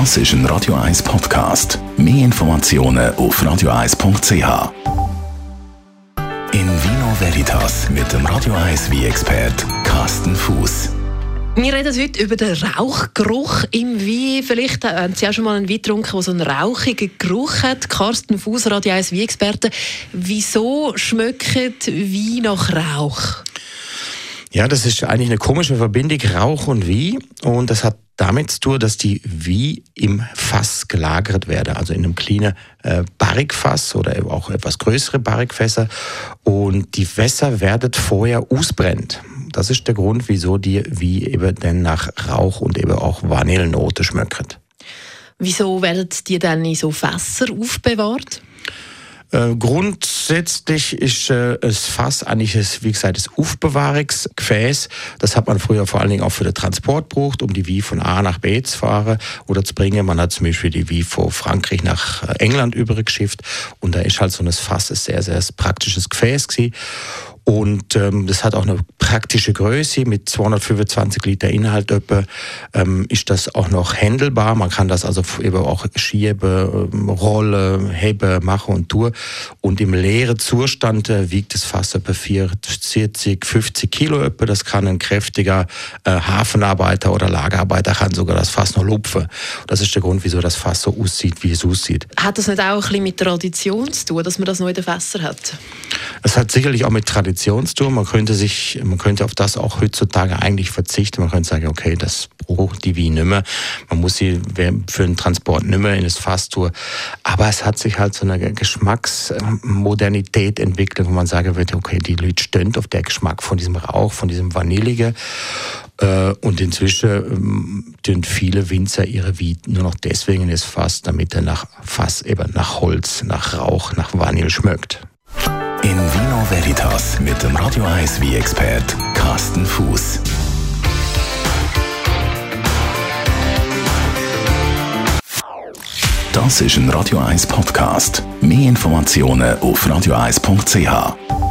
Das ist ein Radio 1 Podcast. Mehr Informationen auf radio1.ch. In Vino Veritas mit dem Radio 1 wie expert Carsten Fuß. Wir reden heute über den Rauchgeruch im Wein. Vielleicht haben Sie auch schon mal einen Wein getrunken, der so einen rauchigen Geruch hat. Carsten Fuß, Radio 1 Wein-Experte. Wieso schmeckt Wein nach Rauch? Ja, das ist eigentlich eine komische Verbindung, Rauch und Wie. Und das hat damit zu tun, dass die Wie im Fass gelagert werden, also in einem kleinen äh, Barrikfass oder auch etwas größere Barrikfässer. Und die Wässer werden vorher ausbrennt. Das ist der Grund, wieso die Wie eben dann nach Rauch und eben auch Vanillenote schmecken. Wieso werden die dann in so Fässer aufbewahrt? Äh, grundsätzlich ist äh, das Fass eigentlich, ein, wie gesagt, das Aufbewahrungsgefäß. Das hat man früher vor allen Dingen auch für den Transport gebraucht, um die Wie von A nach B zu fahren oder zu bringen. Man hat zum Beispiel die Wie von Frankreich nach äh, England übergeschifft und da ist halt so ein Fass ein sehr, sehr praktisches Gefäß gewesen. Und ähm, das hat auch eine praktische Größe mit 225 Liter Inhalt etwa, ähm, ist das auch noch händelbar. Man kann das also eben auch schieben, ähm, rollen, heben, machen und tun. Und im leeren Zustand äh, wiegt das Fass etwa 40, 50 Kilo etwa. Das kann ein kräftiger äh, Hafenarbeiter oder Lagerarbeiter kann sogar das Fass noch lupfen. Das ist der Grund, wieso das Fass so aussieht, wie es aussieht. Hat das nicht auch ein bisschen mit Tradition zu tun, dass man das noch in den Fässern hat? Es hat sicherlich auch mit Traditionstour. Man könnte sich, man könnte auf das auch heutzutage eigentlich verzichten. Man könnte sagen, okay, das braucht die wie nimmer. Man muss sie für den Transport nimmer in das Fasstour. Aber es hat sich halt so eine Geschmacksmodernität entwickelt, wo man sagen würde, okay, die Leute stöhnt auf der Geschmack von diesem Rauch, von diesem Vanillige. Äh, und inzwischen tun viele Winzer ihre Wie nur noch deswegen in das Fass, damit er nach Fass eben nach Holz, nach Rauch, nach Vanille schmeckt. In Vino Veritas mit dem Radio 1 wie expert Carsten Fuß. Das ist ein Radio 1 Podcast. Mehr Informationen auf radio1.ch.